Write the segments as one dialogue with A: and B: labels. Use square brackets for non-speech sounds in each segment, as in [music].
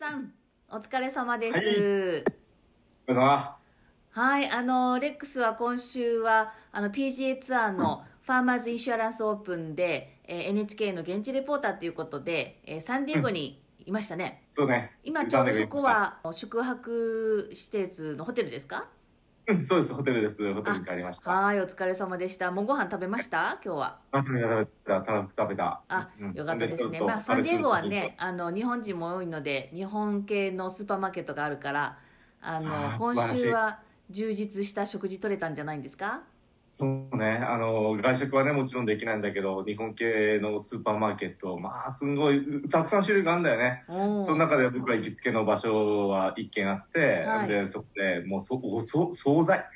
A: さん、お疲れ様です。
B: はいお疲れ様。
A: はい、あの、レックスは今週は、あの、PGA ツアーのファーマーズインシュアランスオープンで、えー NHK の現地レポーターということで、えーサンディエゴにいましたね。
B: そうね。
A: 今ちょうどそこは宿泊施設のホテルですか？
B: うん、そうです。ホテルです。ホテルに帰りました。
A: はい、お疲れ様でした。もうご飯食べました？今日は。
B: あ、食べた、食べた。
A: あ、
B: うん
A: よかったですね。まあ、サンディエゴはね、あの、日本人も多いので、日本系のスーパーマーケットがあるから、あの、今週は充実した食事取れたんじゃないんですか？
B: そうね。あの、外食はね、もちろんできないんだけど、日本系のスーパーマーケット、まあ、すごい、たくさん種類があるんだよね。その中で僕は行きつけの場所は一軒あって、
A: はい
B: で、そこでもうそ、おそ、惣菜。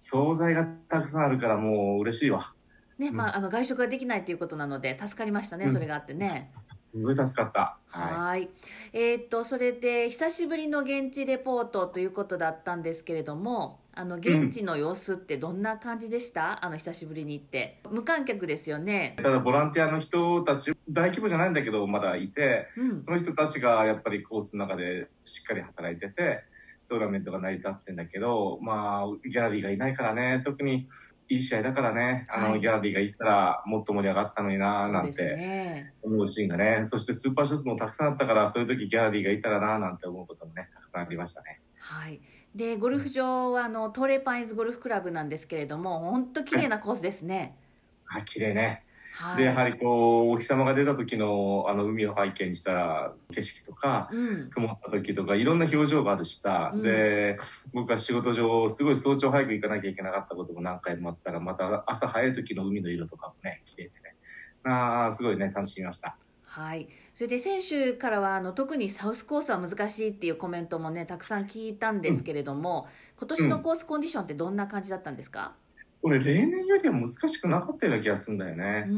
B: 惣菜がたくさんあるからもう嬉しいわ。
A: ね、まあ、あの、外食ができないということなので、助かりましたね、
B: うん
A: それがあってね。
B: すごい助かった。は
A: い。えーっと、それで、久しぶりの現地レポートということだったんですけれども、あの、現地の様子ってどんな感じでした、あの、久しぶりに行って。無観客ですよね
B: い。。ただ、ボランティアの人たち、大規模じゃないんだけど、まだいて、
A: うん。
B: その人たちがやっぱりコースの中でしっかり働いてて、トーナメントが成り立ってんだけど、まあ、ギャラリーがいないからね、特にいい試合だからね、あの、
A: はい
B: ギャラリーがいたらもっと盛り上がったのにな、なんて
A: ね。
B: 思うシーンがね、そしてスーパーショットもたくさんあったから、そういう時ギャラリーがいたらな、なんて思うこともね、たくさんありましたね。
A: はい。で、ゴルフ場は、あの、トーレパインズゴルフクラブなんですけれども、本当綺麗なコースですね。
B: あ、綺麗ね。
A: はい。
B: で、やはりこう、お日様が出た時の、あの、海を背景にした景色とか、
A: うん。
B: 曇った時とかいろんな表情があるしさ、
A: うん
B: で僕は仕事上すごい早朝早く行かなきゃいけなかったことも何回もあったらまた朝早い時の海の色とかもね綺麗でねあーすごいね楽しみました
A: はい。それで選手からは、あの、特にサウスコースは難しいっていうコメントもね、たくさん聞いたんですけれども、今年のコースコンディションってどんな感じだったんですか？
B: 俺例年よりは難しくなかったような気がするんだよ
A: う
B: ね、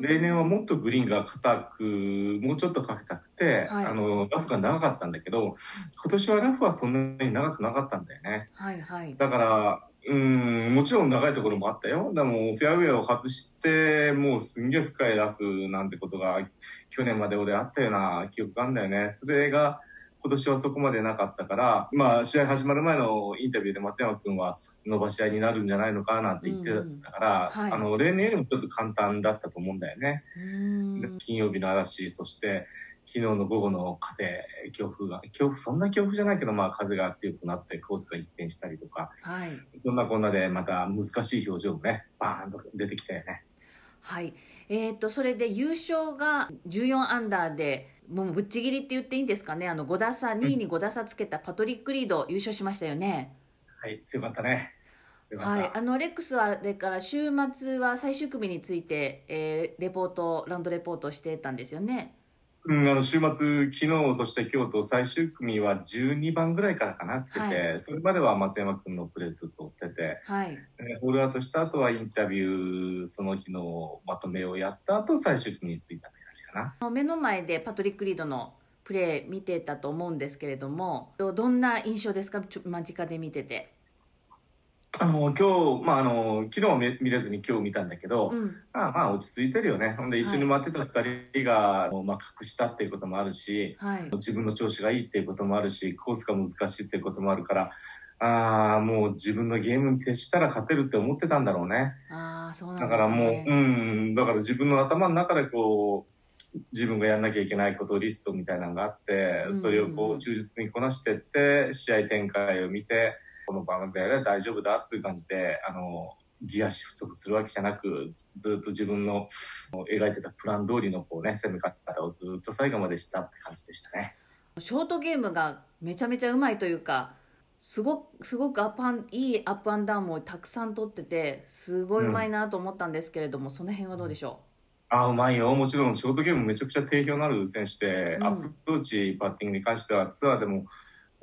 B: 例年はもっとグリーンが硬くもうちょっとかけたくて、
A: はい。
B: あのラフが長かったんだけど今年はラフはそんなに長くなかったんだよね。
A: はいはい。
B: だから、うん、もちろん長いところもあったよ。でも、フェアウェイを外して、もうすんげえ深いラフなんてことが、去年まで俺あったような記憶があるんだよね。それが、今年はそこまでなかったから、まあ、試合始まる前のインタビューで松山君は伸ばし合いになるんじゃないのかなって言ってたから、
A: うんうんはい
B: あの、例年よりもちょっと簡単だったと思うんだよね。金曜日の嵐、そして昨日の午後の風、強風が、強風、そんな強風じゃないけど、まあ風が強くなってコースが一変したりとか、
A: はい。
B: そんなこんなでまた難しい表情もね、バーンと出てきたよね。
A: はい。えっ、と、それで優勝が14アンダーで、もうぶっちぎりって言っていいんですかね？あの、5打差、2位に5打差つけたパトリック・リード優勝しましたよね。
B: はい、強かったね。
A: はい。あの、レックスは、でから週末は最終組について、えーレポート、ラウンドレポートをしてたんですよね。
B: うん、あの週末、昨日、そして今日と最終組は12番ぐらいからかな、つけて、
A: は
B: それまでは松山君のプレーずっと追ってて、
A: はい。
B: でホールアウトした後はインタビュー、その日のまとめをやった後、最終組に着いたって感じかな。
A: 目の前でパトリック・リードのプレー見てたと思うんですけれども、どどんな印象ですか？ちょ間近で見てて。
B: あの、今日、まあ、あの、昨日は見見れずに今日見たんだけど、
A: うん。
B: まあまあ落ち着いてるよね。ほんで一緒に回ってた二人が、あのまあ隠したっていうこともあるし、
A: はい。
B: 自分の調子がいいっていうこともあるし、コースが難しいっていうこともあるから、ああ、もう自分のゲームに徹したら勝てるって思ってたんだろうね。
A: ああ、そうなんね。
B: からもう、うん、だから自分の頭の中でこう、自分がやんなきゃいけないことリストみたいなのがあって
A: うん、
B: それをこう忠実にこなしてって、試合展開を見て、この場面で大丈夫だっていう感じで、あの、ギアシフトするわけじゃなく、ずっと自分の描いてたプラン通りのこうね、攻め方をずっと最後までしたって感じでしたね。
A: ショートゲームがめちゃめちゃうまいというか、すごく、すごくアップアン、いいアップアンダウンもたくさん取ってて、すごいうまいなと思ったんですけれども、その辺はどうでしょ
B: ああ、うまいよ。もちろん、ショートゲームめちゃくちゃ定評のある選手で、
A: うん
B: アプローチ、パッティングに関しては、ツアーでも、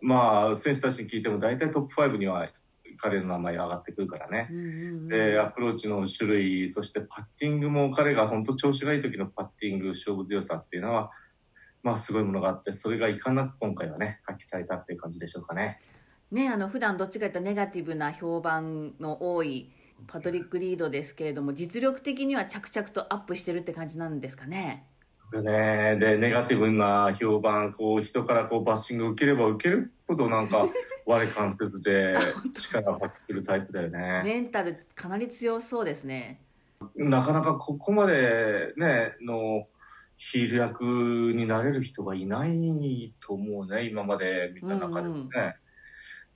B: まあ、選手たちに聞いても、大体トップ5には彼の名前が上がってくるからねで、アプローチの種類、そしてパッティングも彼が本当調子がいい時のパッティング、勝負強さっていうのは、まあ、すごいものがあって、それがいかんなく今回はね、発揮されたっていう感じでしょうかね。
A: ね、あの、普段どっちかというとネガティブな評判の多いパトリック・リードですけれども、実力的には着々とアップしてるって感じなんですかね。
B: ね、で、ネガティブな評判、こう、人からこうバッシングを受ければ受けるほど、なんか、[laughs] 我関せずで [laughs] 力を発揮するタイプだよね。
A: メンタルかなり強そうですね。
B: なかなかここまでね、の、ヒール役になれる人がいないと思うね、今まで見た中でもね。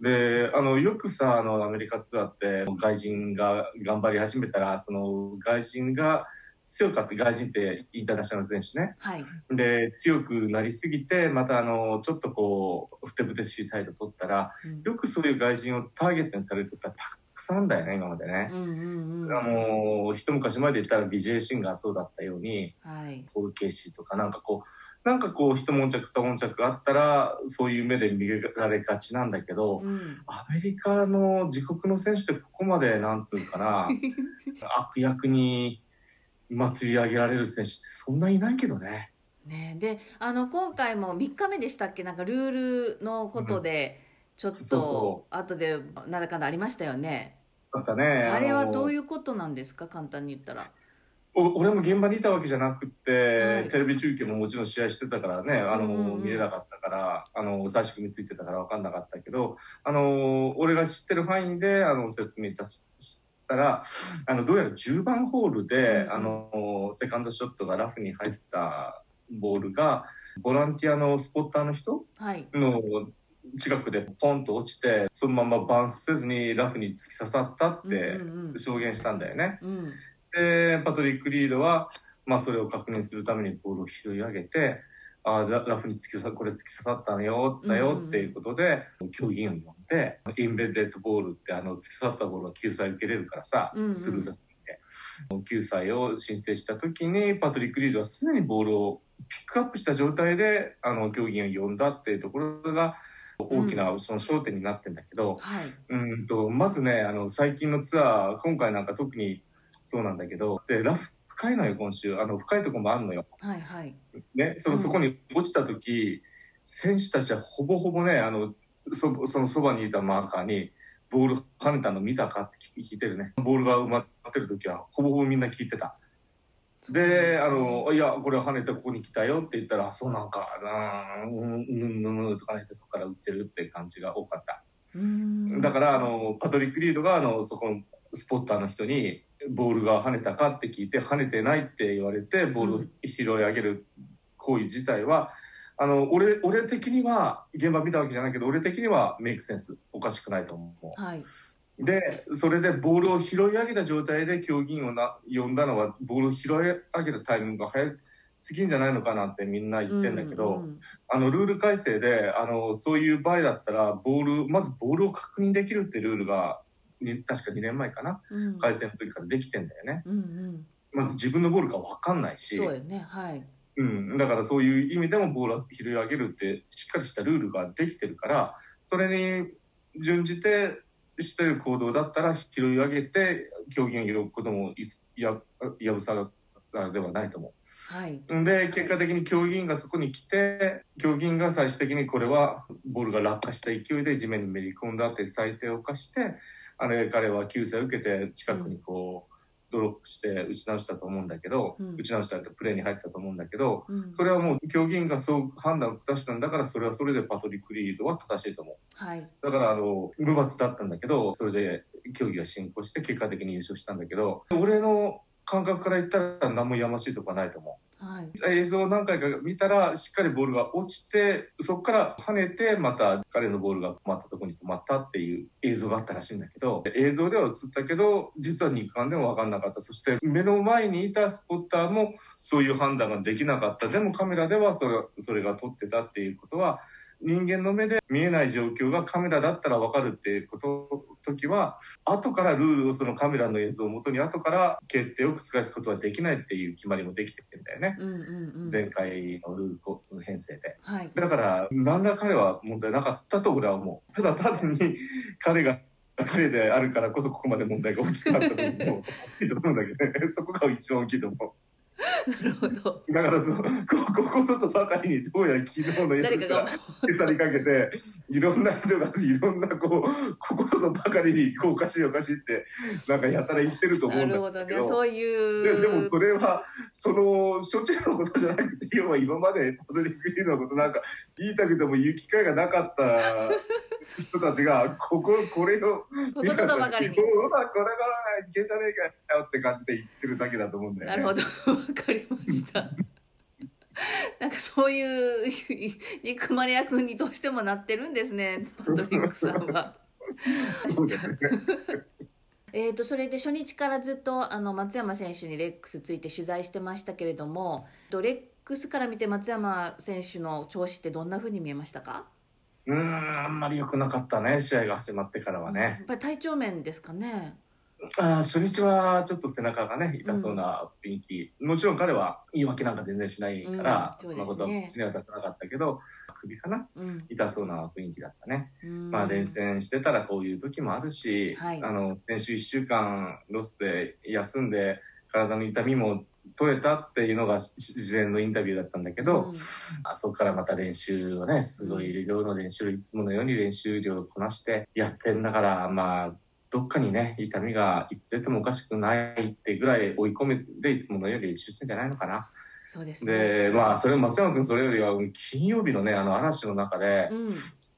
B: で、あの、よくさ、あの、アメリカツアーって、外人が頑張り始めたら、その、外人が強かった、外人ってインターナショナル選手ね。
A: はい。
B: で、強くなりすぎて、またあの、ちょっとこう、ふてぶてしい態度取ったら、
A: うん
B: よくそういう外人をターゲットにされることはたくさんだよね、今までね
A: う。んうんうん。
B: あの、一昔前で言ったら BJ シンがそうだったように、
A: はい。
B: ポール・ケイシーとかなんかこう、なんかこう、一悶着二悶着あったら、そういう目で見られがちなんだけど、
A: うん。
B: アメリカの自国の選手ってここまで、なんつうかな、[laughs] 悪役に祭り上げられる選手ってそんないないけどね。
A: ね、であの今回も3日目でしたっけ？なんかルールのことでちょっと
B: そ
A: 後でなんだかんだありましたよね。
B: なんかね、
A: あれはどう
B: いう
A: ことなんですか？簡単に言ったら。
B: 俺も現場にいたわけじゃなくて、
A: はい。
B: テレビ中継ももちろん試合してたからね、あの、見れなかったから、あの、最初組ついてたから分かんなかったけど、あの、俺が知ってる範囲で、あの、説明いたししたら、あの、どうやら10番ホールで、あの、セカンドショットがラフに入ったボールが、ボランティアのスポッターの人
A: はい。
B: の近くでポンと落ちて、そのままバウンスせずにラフに突き刺さったって証言したんだよね。で、パトリック・リードは、まあ、それを確認するためにボールを拾い上げて、ああ、じゃあラフに突き刺さ、これ突き刺さったのよ、だよっていうことで、競技員を呼んで、インベッデッドボールって、あの、突き刺さったボールは救済受けれるからさ。救済を申請した時に、パトリック・リードはすでにボールをピックアップした状態で、あの、競技員を呼んだっていうところが、大きなその焦点になってんだけど、
A: はい。
B: うんと、まずね、あの、最近のツアー、今回なんか特にそうなんだけど、で、ラフ深いのよ、今週。あの、深いとこもあんのよ。
A: はいはい
B: ね、その、
A: うん
B: そこに落ちた時、選手たちはほぼほぼね、あの、そそのそばにいたマーカーに、ボール跳ねたの見たかって聞聞いてるね。ボールが埋まってる時は、ほぼほぼみんな聞いてた。で、あの、いや、これ跳ねてここに来たよって言ったら、あそうなんか、なーうん、うん、うん、うんとかねってそこから打ってるって感じが多かった。
A: うん
B: だから、あの、パトリック・リードが、あの、そこのスポッターの人に、ボールが跳ねたかって聞いて、跳ねてないって言われて、ボールを拾い上げる行為自体は、あの、俺、俺的には、現場見たわけじゃないけど、俺的にはメイクセンス、おかしくないと思
A: はい。
B: う。で、それでボールを拾い上げた状態で競技員をな呼んだのは、ボールを拾い上げたタイミングが早すぎんじゃないのかなってみんな言ってんだけど、
A: うん
B: あの、ルール改正で、あの、そういう場合だったら、ボール、まずボールを確認できるってルールが、に確か2年前かな、
A: うん。うん
B: 改正の時からできてんだよね。
A: うんうん。
B: まず自分のボールか分かんないし、
A: そうよねはい。
B: うん、だからそういう意味でもボールを拾い上げるって、しっかりしたルールができてるから、それに準じてしてる行動だったら、拾い上げて、競技に呼ぶこともいややぶさらではないと思う。
A: はい。
B: で、結果的に競技員がそこに来て、競技員が最終的にこれはボールが落下した勢いで地面にめり込んだって裁定を犯して、あれ、彼は救済を受けて近くにこう、ドロップして打ち直したと思うんだけど、
A: うん。
B: 打ち直したってプレーに入ったと思うんだけど、
A: うん。
B: それはもう競技員がそう判断を下したんだから、それはそれでパトリック・リードは正しいと思う。
A: はい。
B: だから、あの、無罰だったんだけど、それで競技が進行して結果的に優勝したんだけど、俺の感覚から言ったら何もやましいとこはないと思う。
A: はい
B: 映像を何回か見たら、しっかりボールが落ちて、そこから跳ねて、また彼のボールが止まったところに止まったっていう映像があったらしいんだけど、映像では映ったけど、実は肉眼でも分かんなかった。そして目の前にいたスポッターもそういう判断ができなかった。でもカメラではそれそれが撮ってたっていうことは、人間の目で見えない状況がカメラだったら分かるっていうこと時は後からルールをそのカメラの映像をもとに後から決定を覆すことはできないっていう決まりもできてるんだよね。
A: うんうんうん
B: 前回のルール編成で。
A: はい
B: だから、何ら彼は問題なかったと俺は思う。ただ単に彼が、彼であるからこそここまで問題が大きくなったと思う。[laughs] 大きいと思うんだけどね。そこが一番大きいと思う。
A: なるほど。
B: だからそこここぞとばかりにどうやら昨日の
A: 誰かが
B: 餌にかけていろんな人がいろんなこう [laughs] ここぞとばかりにこうおかしいおかしいってなんかやたら言ってると思う
A: なんる
B: だ
A: ほど。ね
B: けど
A: そういう
B: ででもそれはそのしょっちゅうのことじゃなくて要は今までパトリック・リードのことなんか言いたくても言う機会がなかった [laughs] 人たちがこここれを
A: ここぞとばかりに。
B: こうだからいけんじゃねえかよって感じで言ってるだけだと思うんだよね。
A: なるほどわかりましたなんかそういう憎まれ役にどうしてもなってるんですねパトリックさんは。えー、とそれで初日からずっとあの松山選手にレックスついて取材してましたけれどもとレックスから見て松山選手の調子ってどんなふうに見えましたか？
B: うーんあんまり良くなかったね試合が始まってからは
A: や
B: ね
A: っ。ぱり体調面ですかね。
B: あー初日はちょっと背中がね痛そうな雰囲気、もちろん彼は言い訳なんか全然しないから、
A: うんそ
B: んなことは口には立たなかったけど首かな？
A: うん。
B: 痛そうな雰囲気だったね。
A: うん。
B: まあ連戦してたらこういう時もあるし、
A: はい。
B: あの先週1週間ロスで休んで体の痛みも取れたっていうのがし事前のインタビューだったんだけど、
A: うん。
B: あそこからまた練習をねすごい量の練習いつものように練習量をこなしてやってんだからまあどっかにね痛みがいつ出てもおかしくないってぐらい追い込めていつものように練習してんじゃないのかな。
A: そうですね。
B: でまあそれ松山君それよりは金曜日のねあの嵐の中で、
A: うん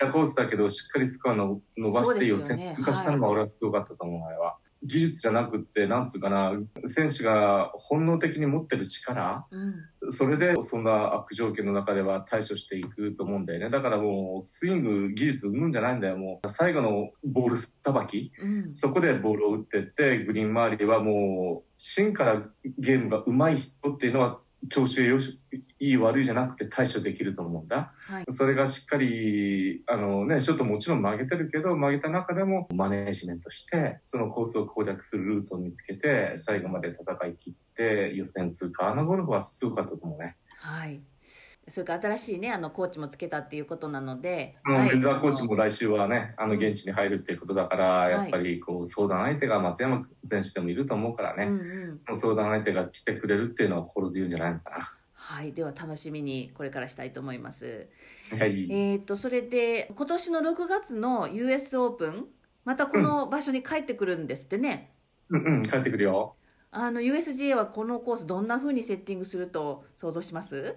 B: コースだけどしっかりスコアの伸ばして予選通過したのが俺はすごかったと思う、あれは。技術じゃなくって、なんつうかな、選手が本能的に持ってる力、
A: うん
B: それでそんな悪条件の中では対処していくと思うんだよね。だからもうスイング技術生むんじゃないんだよ。もう最後のボールさばき、
A: うん
B: そこでボールを打ってって、グリーン周りはもう芯からゲームが上手い人っていうのは調子よし、いい悪いじゃなくて対処できると思うんだ。
A: はい
B: それがしっかり、あのね、ショットもちろん曲げてるけど、曲げた中でもマネージメントして、そのコースを攻略するルートを見つけて、最後まで戦い切って予選通過。あのゴルフはすごかったと思うね。
A: はい。それから新しいねあのコーチもつけたっていうことなので、
B: もう
A: はい。
B: ウェザーコーチも来週はね、あの
A: うん。
B: 現地に入るっていうことだから、
A: い。
B: やっぱりこう相談相手が松山選手でもいると思うからね、
A: うんうん。
B: 相談相手が来てくれるっていうのは心強いんじゃないのか
A: はい、では楽しみにこれからしたいと思います。
B: な。はい。
A: えー、とそれで今年の6月の US オープンまたこの場所に帰ってくるんですってね、
B: うんうん、帰ってくるよ。
A: あの USGA はこのコースどんな風にセッティングすると想像します？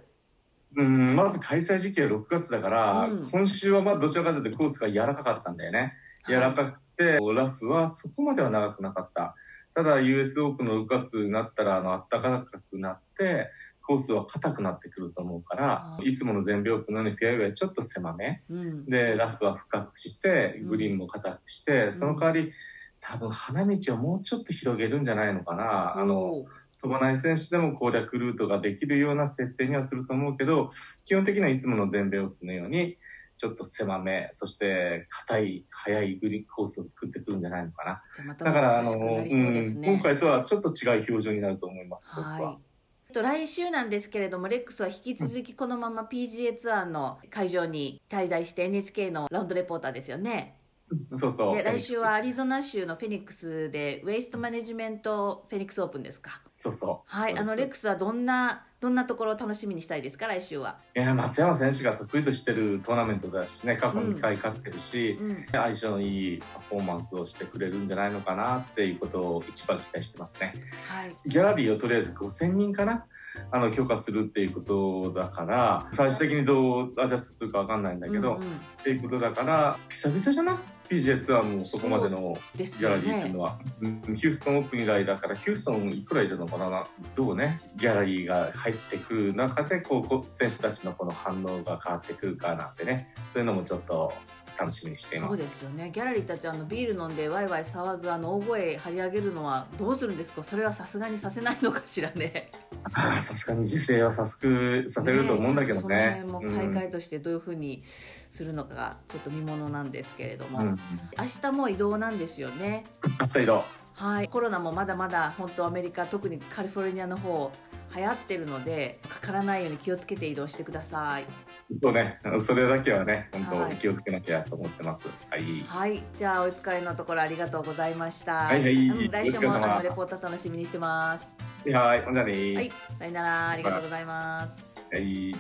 B: うん、まず開催時期は6月だから、
A: うん
B: 今週はまあどちらかというとコースが柔らかかったんだよね。柔らかくて、ラフはそこまでは長くなかった。ただ US オープンの6月になったら、あの、暖かくなって、コースは硬くなってくると思うからいつもの全米オープンのようにフェアウェイはちょっと狭め。
A: うん
B: で、ラフは深くして、
A: うん
B: グリーンも硬くして、その代わり、多分花道をもうちょっと広げるんじゃないのかな。あの、飛ばない選手でも攻略ルートができるような設定にはすると思うけど、基本的にはいつもの全米オープンのように、ちょっと狭め、そして硬い、速いグリーンコースを作ってくるんじゃないのかな。
A: じゃあまた
B: だから、あの、うん今回とはちょっと違う表情になると思います、は。
A: と来週なんですけれども、レックスは引き続きこのまま PGA ツアーの会場に滞在して NHK のラウンドレポーターですよね。
B: そうそう。
A: で来週はアリゾナ州のフェニックスでウェイストマネジメントフェニックスオープンですか？
B: そうそう。
A: はい、あのレックスはどんなどんなところを楽しみにしたいですか？来週は。
B: いや、松山選手が得意としてるトーナメントだしね、過去2回勝ってるし、
A: うん。
B: 相性のいいパフォーマンスをしてくれるんじゃないのかなっていうことを一番期待してますね。
A: はい。
B: ギャラリーをとりあえず5000人かな？あの許可するっていうことだから最終的にどうアジャストするかわかんないんだけど、
A: うんうん
B: っていうことだから久々じゃな？い PGA ツアーもそこまでのギャラリーっていう
A: ね
B: の。は、うんヒューストンオープン以来だからヒューストンいくらいるのかな。どうね？ギャラリーが入ってくる中でこう選手たちのこの反応が変わってくるかなんてね。そういうのもちょっと楽しみにしています。
A: そうですよね。ギャラリーたちあのビール飲んでワイワイ騒ぐあの大声張り上げるのはどうするんですか？それはさすがにさせないのかしらね。
B: ああさすがに自制はさすくさせると思うんだけどね。
A: ちょっとその辺も大会としてどういうふうにするのかがちょっと見ものなんですけれども、
B: うんうん
A: 明日も移動なんですよね。
B: 明日移動
A: はい、コロナもまだまだ本当アメリカ特にカリフォルニアの方流行ってるのでかからないように気をつけて移動してください。
B: そうね、それだけはね、
A: はい
B: 本当気をつけなきゃと思ってます。はい。
A: はい、じゃあお疲れのところありがとうございました。
B: はいはい
A: うん来週もあのレポート楽しみにしてます。
B: はい、ほんじゃね
A: はい、さよなら、ありがとうございます。
B: はい